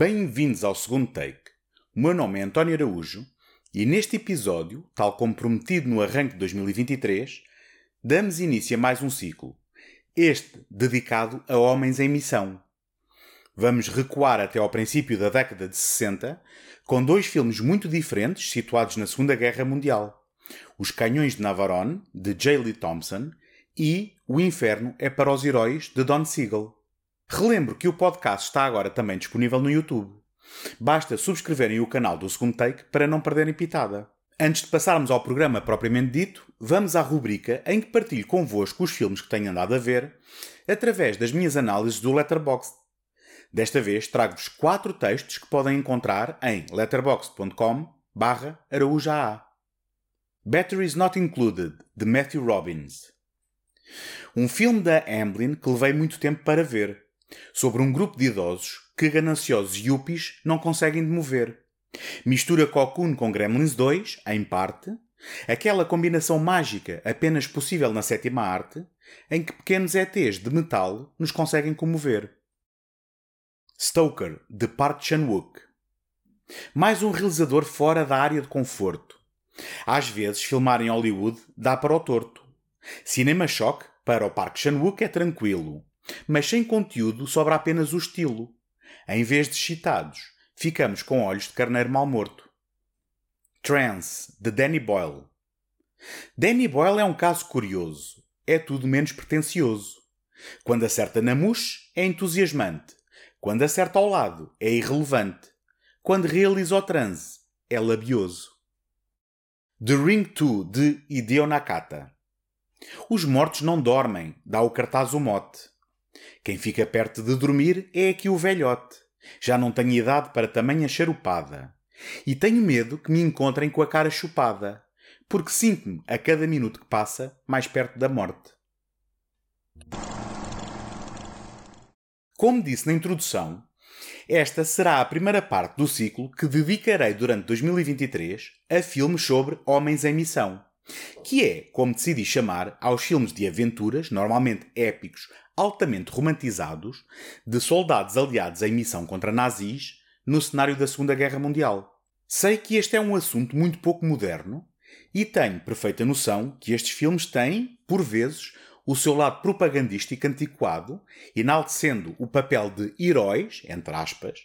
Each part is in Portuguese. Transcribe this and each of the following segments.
Bem-vindos ao segundo take. O meu nome é António Araújo e neste episódio, tal como prometido no arranque de 2023, damos início a mais um ciclo. Este dedicado a homens em missão. Vamos recuar até ao princípio da década de 60, com dois filmes muito diferentes situados na Segunda Guerra Mundial: Os Canhões de Navarone, de J. Lee Thompson, e O Inferno é para os Heróis, de Don Siegel. Relembro que o podcast está agora também disponível no YouTube. Basta subscreverem o canal do Segundo Take para não perderem pitada. Antes de passarmos ao programa propriamente dito, vamos à rubrica em que partilho convosco os filmes que tenho andado a ver através das minhas análises do Letterboxd. Desta vez trago-vos quatro textos que podem encontrar em letterboxd.com barra Batteries Not Included, de Matthew Robbins. Um filme da Amblin que levei muito tempo para ver, sobre um grupo de idosos que gananciosos yuppies não conseguem demover. Mistura Cocoon com Gremlins 2, em parte, aquela combinação mágica apenas possível na sétima arte, em que pequenos ETs de metal nos conseguem comover. Stoker, de Park Chan-wook. Mais um realizador fora da área de conforto. Às vezes, filmar em Hollywood dá para o torto. Cinema Shock, para o Park Chan-wook, é tranquilo mas sem conteúdo sobra apenas o estilo. Em vez de excitados, ficamos com olhos de carneiro mal morto. Trance, de Danny Boyle. Danny Boyle é um caso curioso. É tudo menos pretencioso. Quando acerta na mousse, é entusiasmante. Quando acerta ao lado, é irrelevante. Quando realiza o transe, é labioso. The Ring 2, de Hideo Nakata. Os mortos não dormem, dá o cartaz o mote. Quem fica perto de dormir é aqui o velhote. Já não tenho idade para tamanha charupada. E tenho medo que me encontrem com a cara chupada, porque sinto-me, a cada minuto que passa, mais perto da morte. Como disse na introdução, esta será a primeira parte do ciclo que dedicarei durante 2023 a filmes sobre homens em missão, que é, como decidi chamar, aos filmes de aventuras, normalmente épicos, altamente romantizados de soldados aliados em missão contra nazis no cenário da Segunda Guerra Mundial. Sei que este é um assunto muito pouco moderno e tenho perfeita noção que estes filmes têm, por vezes, o seu lado propagandístico antiquado, enaltecendo o papel de heróis, entre aspas,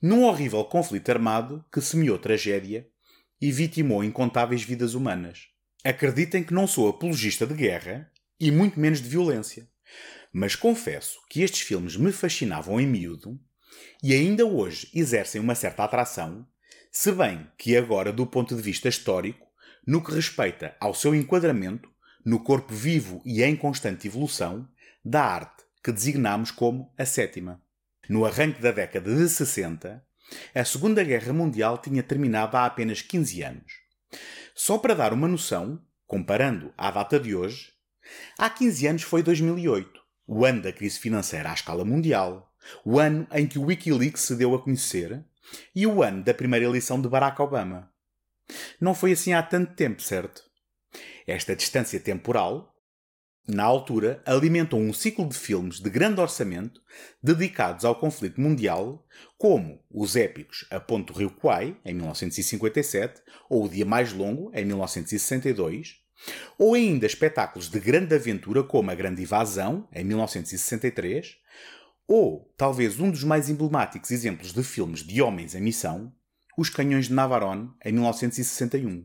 num horrível conflito armado que semeou tragédia e vitimou incontáveis vidas humanas. Acreditem que não sou apologista de guerra e muito menos de violência. Mas confesso que estes filmes me fascinavam em miúdo e ainda hoje exercem uma certa atração, se bem que agora, do ponto de vista histórico, no que respeita ao seu enquadramento no corpo vivo e em constante evolução da arte que designamos como a sétima. No arranque da década de 60, a Segunda Guerra Mundial tinha terminado há apenas 15 anos. Só para dar uma noção, comparando à data de hoje, há 15 anos foi 2008 o ano da crise financeira à escala mundial, o ano em que o Wikileaks se deu a conhecer e o ano da primeira eleição de Barack Obama. Não foi assim há tanto tempo, certo? Esta distância temporal, na altura, alimentou um ciclo de filmes de grande orçamento dedicados ao conflito mundial, como os épicos A Ponto do Rio Kwai, em 1957, ou O Dia Mais Longo, em 1962, ou ainda espetáculos de grande aventura como A Grande Invasão, em 1963, ou talvez um dos mais emblemáticos exemplos de filmes de homens em missão, Os Canhões de Navarone, em 1961.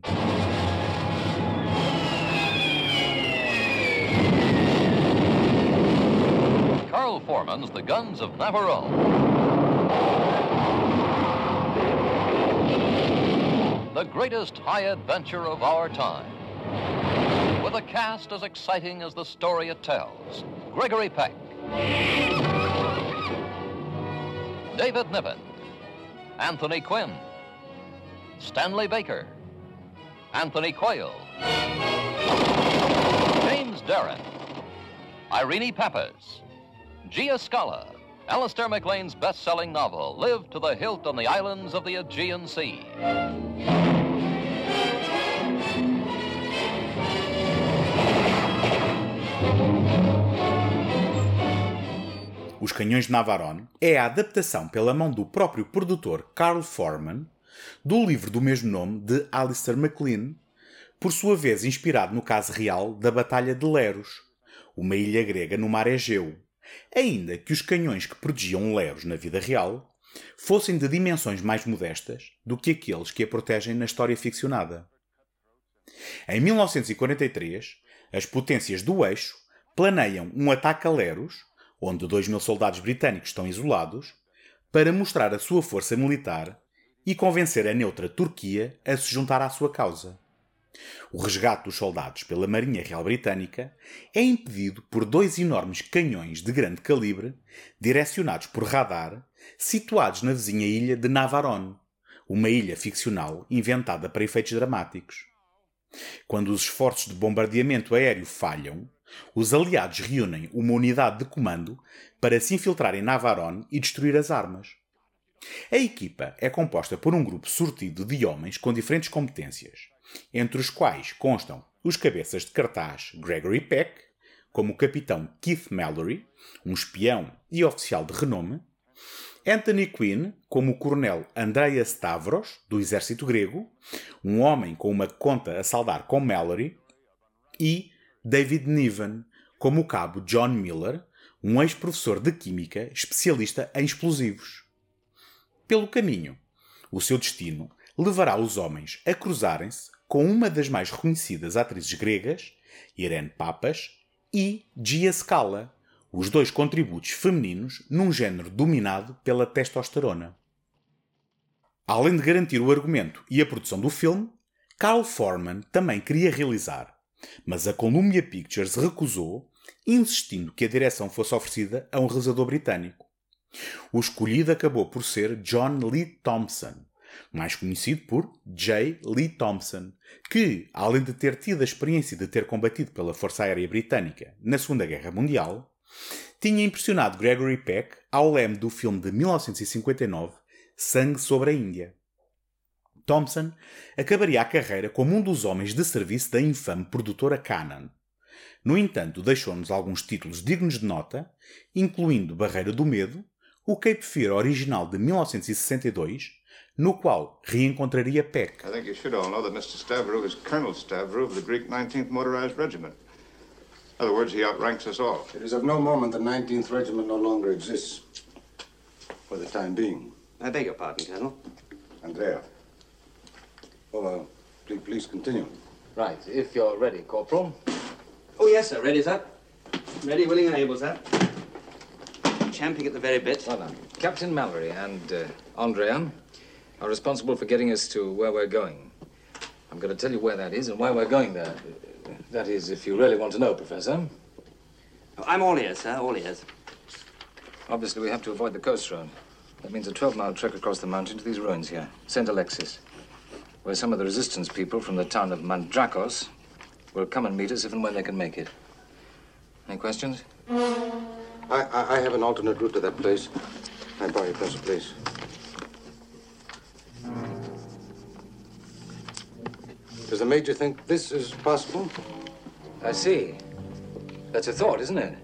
Carl Foreman's The Guns of Navarone. The greatest high adventure of our time. With a cast as exciting as the story it tells. Gregory Peck, David Niven, Anthony Quinn, Stanley Baker, Anthony Quayle, James Darren, Irene Pappas, Gia Scala, Alistair MacLean's best-selling novel, Live to the Hilt on the Islands of the Aegean Sea. Os Canhões de Navarone é a adaptação pela mão do próprio produtor Carl Foreman do livro do mesmo nome de Alistair MacLean, por sua vez inspirado no caso real da Batalha de Leros, uma ilha grega no mar Egeu, ainda que os canhões que protegiam Leros na vida real fossem de dimensões mais modestas do que aqueles que a protegem na história ficcionada. Em 1943, as potências do eixo planeiam um ataque a Leros, onde 2 mil soldados britânicos estão isolados, para mostrar a sua força militar e convencer a neutra Turquia a se juntar à sua causa. O resgate dos soldados pela Marinha Real Britânica é impedido por dois enormes canhões de grande calibre, direcionados por radar, situados na vizinha ilha de Navarone, uma ilha ficcional inventada para efeitos dramáticos. Quando os esforços de bombardeamento aéreo falham, os aliados reúnem uma unidade de comando para se infiltrar em Navarone e destruir as armas. A equipa é composta por um grupo sortido de homens com diferentes competências, entre os quais constam os cabeças de cartaz Gregory Peck, como o capitão Keith Mallory, um espião e oficial de renome, Anthony Quinn, como o coronel Andreas Stavros, do exército grego, um homem com uma conta a saldar com Mallory, e David Niven, como o cabo John Miller, um ex-professor de química especialista em explosivos. Pelo caminho, o seu destino levará os homens a cruzarem-se com uma das mais reconhecidas atrizes gregas, Irene Papas, e Gia Scala, os dois contributos femininos num género dominado pela testosterona. Além de garantir o argumento e a produção do filme, Carl Foreman também queria realizar, mas a Columbia Pictures recusou, insistindo que a direção fosse oferecida a um realizador britânico. O escolhido acabou por ser John Lee Thompson, mais conhecido por J. Lee Thompson, que, além de ter tido a experiência de ter combatido pela Força Aérea Britânica na Segunda Guerra Mundial, tinha impressionado Gregory Peck ao leme do filme de 1959 Sangue sobre a Índia. Thompson acabaria a carreira como um dos homens de serviço da infame produtora Canon. No entanto, deixou-nos alguns títulos dignos de nota, incluindo Barreira do Medo, o Cape Fear original de 1962, no qual reencontraria Peck. I think you should all know that Mr. Stavro is Colonel Stavro of the Greek 19th Motorized Regiment. In other words, he outranks us all. It is of no moment the 19th Regiment no longer exists. For the time being. I beg your pardon, Colonel. Andrea. Oh, uh, please, please continue. Right, if you're ready, Corporal. Oh, yes, sir. Ready, sir. Ready, willing, and able, sir champing at the very bit. Well done. Captain Mallory and uh, Andrea are responsible for getting us to where we're going. I'm going to tell you where that is and why we're going there. That is, if you really want to know, Professor. Oh, I'm all ears, sir, all ears. Obviously, we have to avoid the coast road. That means a 12-mile trek across the mountain to these ruins here, St. Alexis, where some of the resistance people from the town of Mandrakos will come and meet us if and when they can make it. Any questions? I, I, I have an alternate route to that place. I borrow your pencil, please. Does the Major think this is possible? I see. That's a thought, isn't it?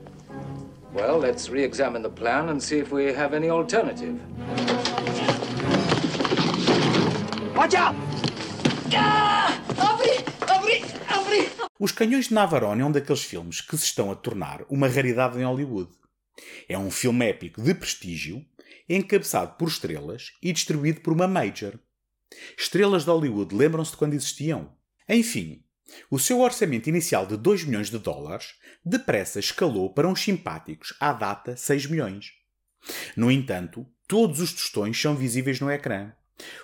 Well, let's re-examine the plan and see if we have any alternative. Watch out! Os Canhões de Navarone é um daqueles filmes que se estão a tornar uma raridade em Hollywood. É um filme épico de prestígio, encabeçado por estrelas e distribuído por uma major. Estrelas de Hollywood lembram-se de quando existiam? Enfim, o seu orçamento inicial de 2 milhões de dólares depressa escalou para uns simpáticos, à data, 6 milhões. No entanto, todos os tostões são visíveis no ecrã,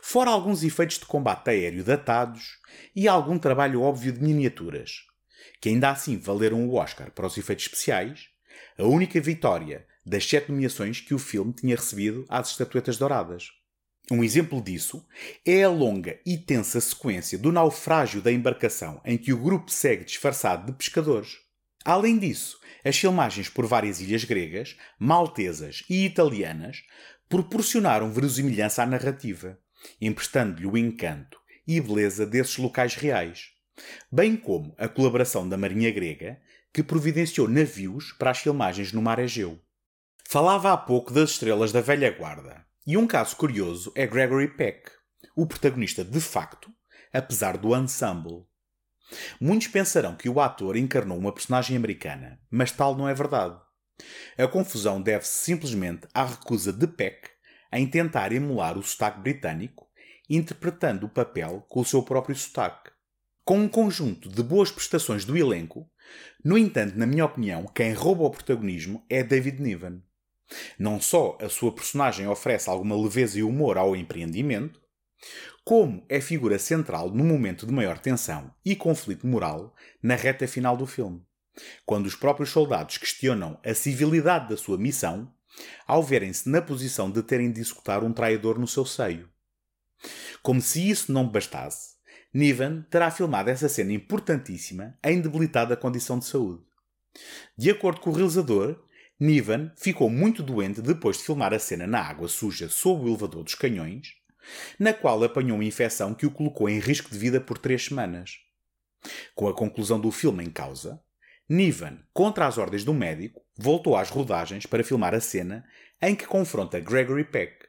fora alguns efeitos de combate aéreo datados e algum trabalho óbvio de miniaturas, que ainda assim valeram o Oscar para os efeitos especiais a única vitória das sete nomeações que o filme tinha recebido às estatuetas douradas. Um exemplo disso é a longa e tensa sequência do naufrágio da embarcação em que o grupo segue disfarçado de pescadores. Além disso, as filmagens por várias ilhas gregas, maltesas e italianas proporcionaram verosimilhança à narrativa, emprestando-lhe o encanto e beleza desses locais reais, bem como a colaboração da Marinha Grega que providenciou navios para as filmagens no mar Egeu. Falava há pouco das estrelas da velha guarda, e um caso curioso é Gregory Peck, o protagonista de facto, apesar do ensemble. Muitos pensarão que o ator encarnou uma personagem americana, mas tal não é verdade. A confusão deve-se simplesmente à recusa de Peck em tentar emular o sotaque britânico, interpretando o papel com o seu próprio sotaque. Com um conjunto de boas prestações do elenco, no entanto, na minha opinião, quem rouba o protagonismo é David Niven. Não só a sua personagem oferece alguma leveza e humor ao empreendimento, como é figura central no momento de maior tensão e conflito moral na reta final do filme, quando os próprios soldados questionam a civilidade da sua missão ao verem-se na posição de terem de executar um traidor no seu seio. Como se isso não bastasse, Niven terá filmado essa cena importantíssima em debilitada condição de saúde. De acordo com o realizador, Niven ficou muito doente depois de filmar a cena na água suja sob o elevador dos canhões, na qual apanhou uma infecção que o colocou em risco de vida por três semanas. Com a conclusão do filme em causa, Niven, contra as ordens do médico, voltou às rodagens para filmar a cena em que confronta Gregory Peck.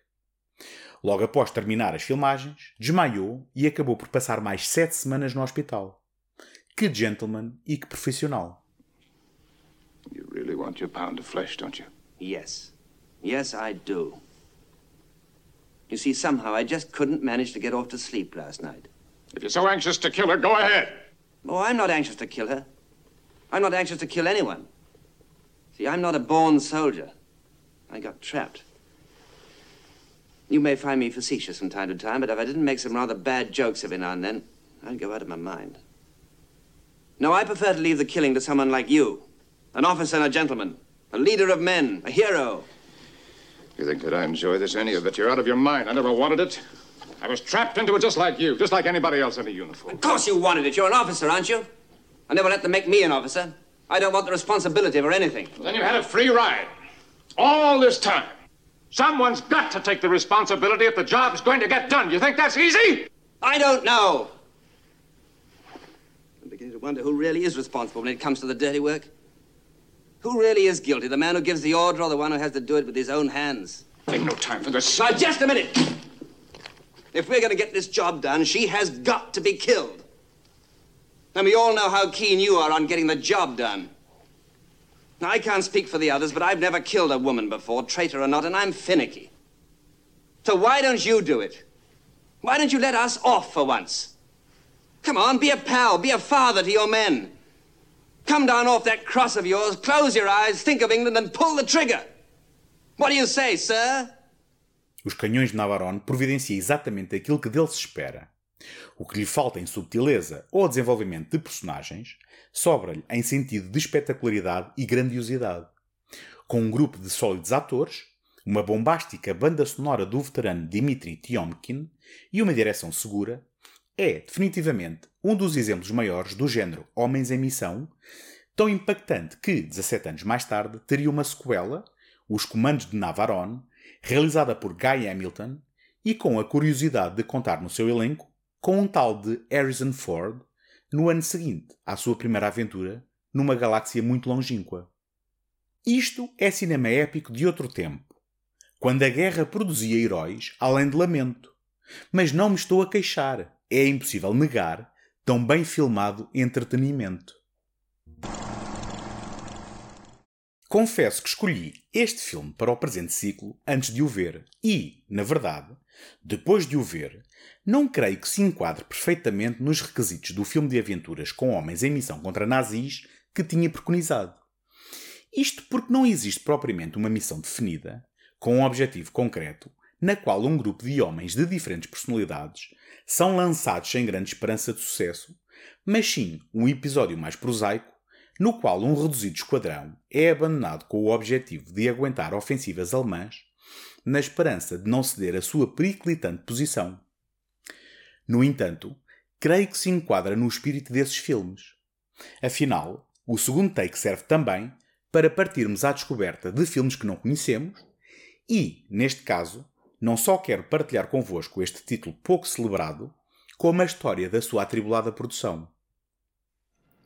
Logo após terminar as filmagens, desmaiou e acabou por passar mais sete semanas no hospital. Que gentleman e que profissional! You really want your pound of flesh, don't you? Yes. Yes, I do. You see, somehow I just couldn't manage to get off to sleep last night. If you're so anxious to kill her, go ahead. Oh, I'm not anxious to kill her. I'm not anxious to kill anyone. See, I'm not a born soldier. I got trapped. You may find me facetious from time to time, but if I didn't make some rather bad jokes every now and then, I'd go out of my mind. No, I prefer to leave the killing to someone like you. An officer and a gentleman. A leader of men. A hero. You think that I enjoy this, any of it? You're out of your mind. I never wanted it. I was trapped into it just like you, just like anybody else in a uniform. Of course you wanted it. You're an officer, aren't you? I never let them make me an officer. I don't want the responsibility for anything. Then you had a free ride. All this time. Someone's got to take the responsibility if the job's going to get done. You think that's easy? I don't know. I'm beginning to wonder who really is responsible when it comes to the dirty work. Who really is guilty? The man who gives the order or the one who has to do it with his own hands? Ain't no time for this. Now, just a minute. If we're going to get this job done, she has got to be killed. And we all know how keen you are on getting the job done. Now, I can't speak for the others, but I've never killed a woman before, traitor or not, and I'm finicky. So why don't you do it? Why don't you let us off for once? Come on, be a pal, be a father to your men. Come down off that cross of yours, close your eyes, think of England, and pull the trigger. What do you say, sir? Os canhões de Navarone providenciam exatamente aquilo que dele se espera. O que lhe falta em subtileza ou desenvolvimento de personagens sobra-lhe em sentido de espetacularidade e grandiosidade. Com um grupo de sólidos atores, uma bombástica banda sonora do veterano Dmitri Tiomkin e uma direção segura, é definitivamente um dos exemplos maiores do género Homens em Missão, tão impactante que, 17 anos mais tarde, teria uma sequela, Os Comandos de Navarone, realizada por Guy Hamilton e com a curiosidade de contar no seu elenco com um tal de Harrison Ford no ano seguinte à sua primeira aventura numa galáxia muito longínqua. Isto é cinema épico de outro tempo, quando a guerra produzia heróis além de lamento. Mas não me estou a queixar, é impossível negar tão bem filmado entretenimento. Confesso que escolhi este filme para o presente ciclo antes de o ver e, na verdade, depois de o ver, não creio que se enquadre perfeitamente nos requisitos do filme de aventuras com homens em missão contra nazis que tinha preconizado. Isto porque não existe propriamente uma missão definida, com um objetivo concreto, na qual um grupo de homens de diferentes personalidades são lançados sem grande esperança de sucesso, mas sim um episódio mais prosaico no qual um reduzido esquadrão é abandonado com o objetivo de aguentar ofensivas alemãs, na esperança de não ceder a sua periclitante posição. No entanto, creio que se enquadra no espírito desses filmes. Afinal, o segundo take serve também para partirmos à descoberta de filmes que não conhecemos e, neste caso, não só quero partilhar convosco este título pouco celebrado, como a história da sua atribulada produção.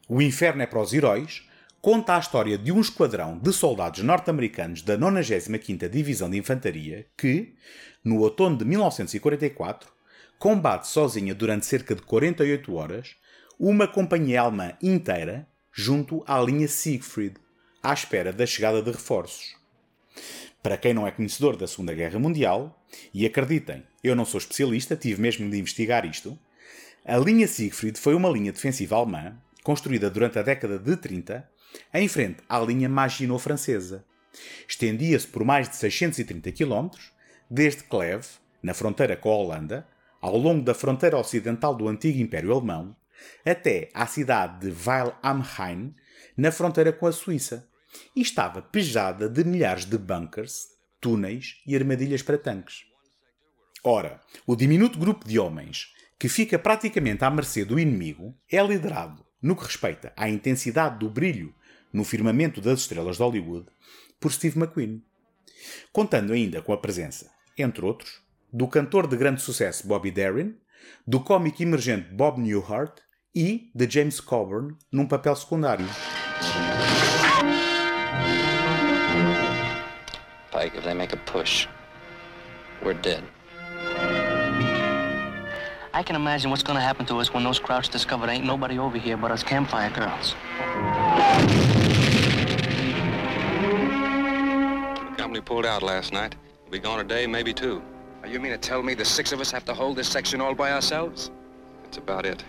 O Inferno é para os Heróis conta a história de um esquadrão de soldados norte-americanos da 95ª Divisão de Infantaria que, no outono de 1944, combate sozinha durante cerca de 48 horas uma companhia alemã inteira junto à linha Siegfried, à espera da chegada de reforços. Para quem não é conhecedor da Segunda Guerra Mundial, e acreditem, eu não sou especialista, tive mesmo de investigar isto, a linha Siegfried foi uma linha defensiva alemã construída durante a década de 30 em frente à linha Maginot francesa. Estendia-se por mais de 630 km, desde Cleve, na fronteira com a Holanda, ao longo da fronteira ocidental do antigo Império Alemão, até à cidade de Weil am Rhein, na fronteira com a Suíça, e estava pejada de milhares de bunkers, túneis e armadilhas para tanques. Ora, o diminuto grupo de homens, que fica praticamente à mercê do inimigo, é liderado, no que respeita à intensidade do brilho no firmamento das estrelas de Hollywood, por Steve McQueen. Contando ainda com a presença, entre outros, do cantor de grande sucesso Bobby Darin, do cómico emergente Bob Newhart e de James Coburn num papel secundário. Pike, if they make a push, we're dead. I can imagine what's gonna happen to us when those Krauts discover there ain't nobody over here but us campfire girls. Company pulled out last night. We'll be gone a day, maybe two. Oh, you mean to tell me the six of us have to hold this section all by ourselves? That's about it.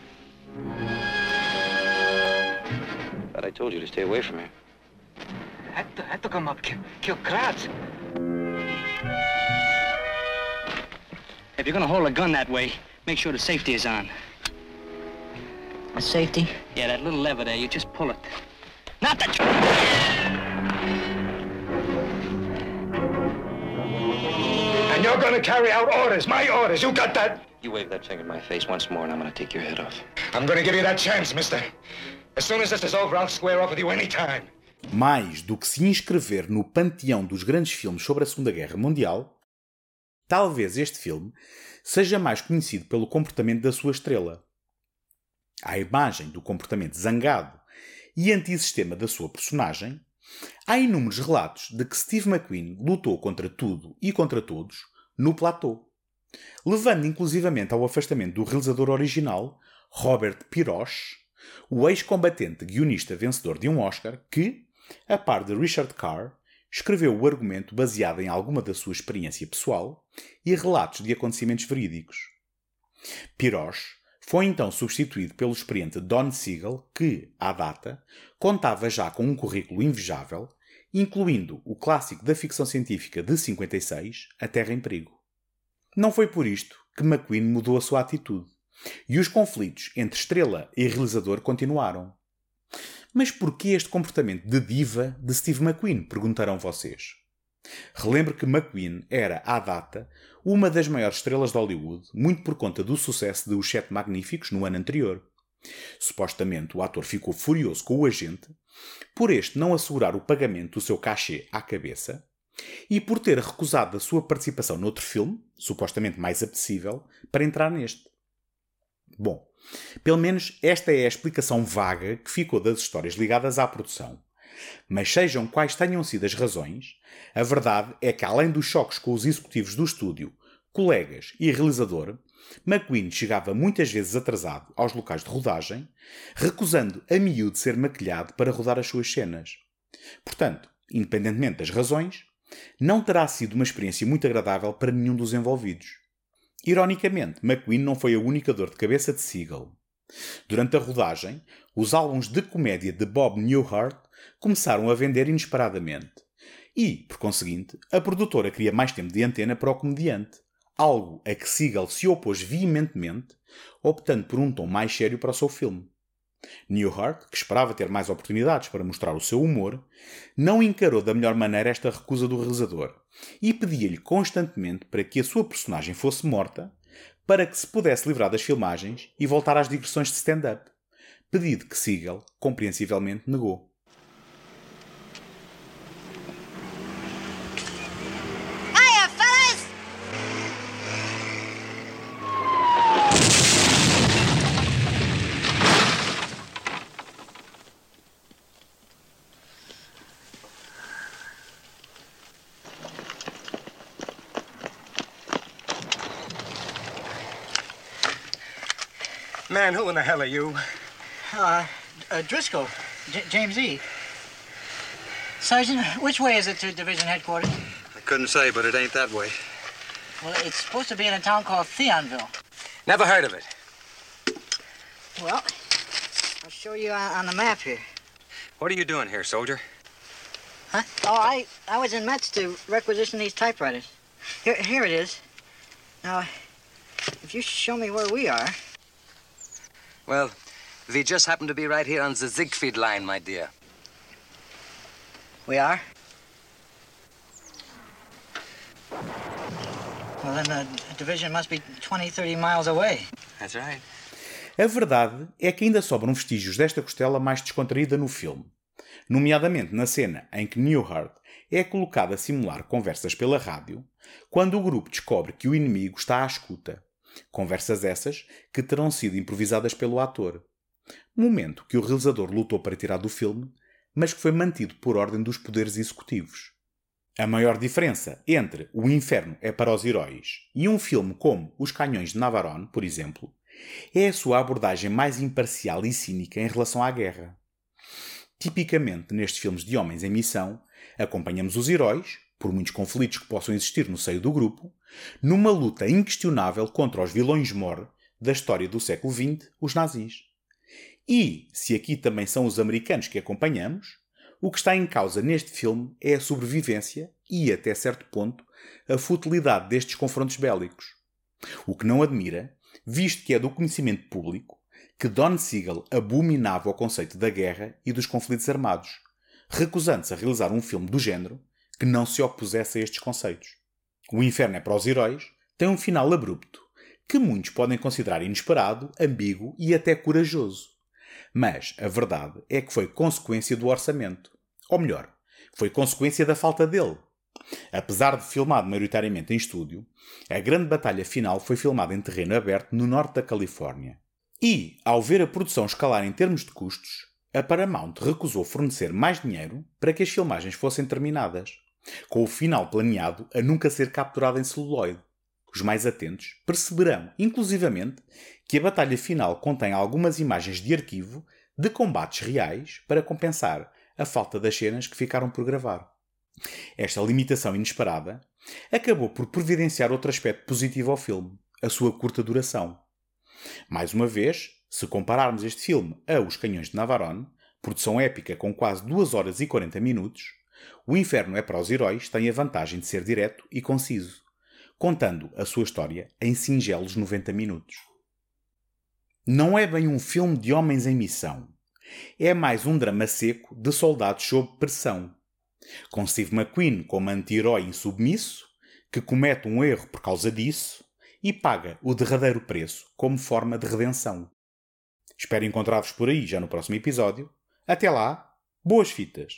But I told you to stay away from here. Had to, had to come up, kill, kill Krauts. If you're gonna hold a gun that way, make sure the safety is on. The safety? Yeah, that little lever there, you just pull it. Not the... And you're gonna carry out orders, my orders. You got that? You wave that finger in my face once more and I'm gonna take your head off. I'm gonna give you that chance, mister. As soon as this is over, I'll square off with you anytime. Mais do que se inscrever no panteão dos grandes filmes sobre a Segunda Guerra Mundial, talvez este filme seja mais conhecido pelo comportamento da sua estrela. À imagem do comportamento zangado e antissistema da sua personagem, há inúmeros relatos de que Steve McQueen lutou contra tudo e contra todos no platô, levando inclusivamente ao afastamento do realizador original, Robert Piroche, o ex-combatente guionista vencedor de um Oscar que, a par de Richard Carr, escreveu o argumento baseado em alguma da sua experiência pessoal e relatos de acontecimentos verídicos. Piroche foi então substituído pelo experiente Don Siegel, que, à data, contava já com um currículo invejável, incluindo o clássico da ficção científica de 56, A Terra em Perigo. Não foi por isto que McQueen mudou a sua atitude, e os conflitos entre estrela e realizador continuaram. Mas por que este comportamento de diva de Steve McQueen? Perguntarão vocês. Relembre que McQueen era, à data, uma das maiores estrelas de Hollywood, muito por conta do sucesso de Os Sete Magníficos no ano anterior. Supostamente o ator ficou furioso com o agente por este não assegurar o pagamento do seu cachê à cabeça e por ter recusado a sua participação noutro filme, supostamente mais apetecível, para entrar neste. Bom, pelo menos esta é a explicação vaga que ficou das histórias ligadas à produção. Mas sejam quais tenham sido as razões, a verdade é que, além dos choques com os executivos do estúdio, colegas e realizador, McQueen chegava muitas vezes atrasado aos locais de rodagem, recusando a miúdo ser maquilhado para rodar as suas cenas. Portanto, independentemente das razões, não terá sido uma experiência muito agradável para nenhum dos envolvidos. Ironicamente, McQueen não foi a única dor de cabeça de Siegel. Durante a rodagem, os álbuns de comédia de Bob Newhart começaram a vender inesperadamente. E, por conseguinte, a produtora queria mais tempo de antena para o comediante, algo a que Siegel se opôs veementemente, optando por um tom mais sério para o seu filme. Newhart, que esperava ter mais oportunidades para mostrar o seu humor, não encarou da melhor maneira esta recusa do realizador e pedia-lhe constantemente para que a sua personagem fosse morta para que se pudesse livrar das filmagens e voltar às digressões de stand-up. Pedido que Siegel, compreensivelmente, negou. Man, who in the hell are you? Uh, uh Driscoll. J James E. Sergeant, which way is it to division headquarters? I couldn't say, but it ain't that way. Well, it's supposed to be in a town called Theonville. Never heard of it. Well, I'll show you on the map here. What are you doing here, soldier? Huh? Oh, I, I was in Metz to requisition these typewriters. Here, here it is. Now, if you show me where we are. Well, we just happen to be right here on the Siegfried line, my dear. We are? Well, then the division must be 20, 30 miles away. That's right. A verdade é que ainda sobram vestígios desta costela mais descontraída no filme, nomeadamente na cena em que Newhart é colocado a simular conversas pela rádio, quando o grupo descobre que o inimigo está à escuta. Conversas essas que terão sido improvisadas pelo ator. Momento que o realizador lutou para tirar do filme, mas que foi mantido por ordem dos poderes executivos. A maior diferença entre O Inferno é para os Heróis e um filme como Os Canhões de Navarone, por exemplo, é a sua abordagem mais imparcial e cínica em relação à guerra. Tipicamente, nestes filmes de homens em missão, acompanhamos os heróis, por muitos conflitos que possam existir no seio do grupo, numa luta inquestionável contra os vilões mor da história do século XX, os nazis. E, se aqui também são os americanos que acompanhamos, o que está em causa neste filme é a sobrevivência e, até certo ponto, a futilidade destes confrontos bélicos. O que não admira, visto que é do conhecimento público que Don Siegel abominava o conceito da guerra e dos conflitos armados, recusando-se a realizar um filme do género que não se opusesse a estes conceitos. O Inferno é para os heróis tem um final abrupto, que muitos podem considerar inesperado, ambíguo e até corajoso. Mas a verdade é que foi consequência do orçamento. Ou melhor, foi consequência da falta dele. Apesar de filmado maioritariamente em estúdio, a grande batalha final foi filmada em terreno aberto no norte da Califórnia. E, ao ver a produção escalar em termos de custos, a Paramount recusou fornecer mais dinheiro para que as filmagens fossem terminadas, com o final planeado a nunca ser capturado em celuloide. Os mais atentos perceberão, inclusivamente, que a batalha final contém algumas imagens de arquivo de combates reais para compensar a falta das cenas que ficaram por gravar. Esta limitação inesperada acabou por providenciar outro aspecto positivo ao filme, a sua curta duração. Mais uma vez, se compararmos este filme a Os Canhões de Navarone, produção épica com quase 2 horas e 40 minutos, O Inferno é para os Heróis tem a vantagem de ser direto e conciso, contando a sua história em singelos 90 minutos. Não é bem um filme de homens em missão. É mais um drama seco de soldados sob pressão. Com Steve McQueen como anti-herói insubmisso, que comete um erro por causa disso e paga o derradeiro preço como forma de redenção. Espero encontrar-vos por aí já no próximo episódio. Até lá, boas fitas!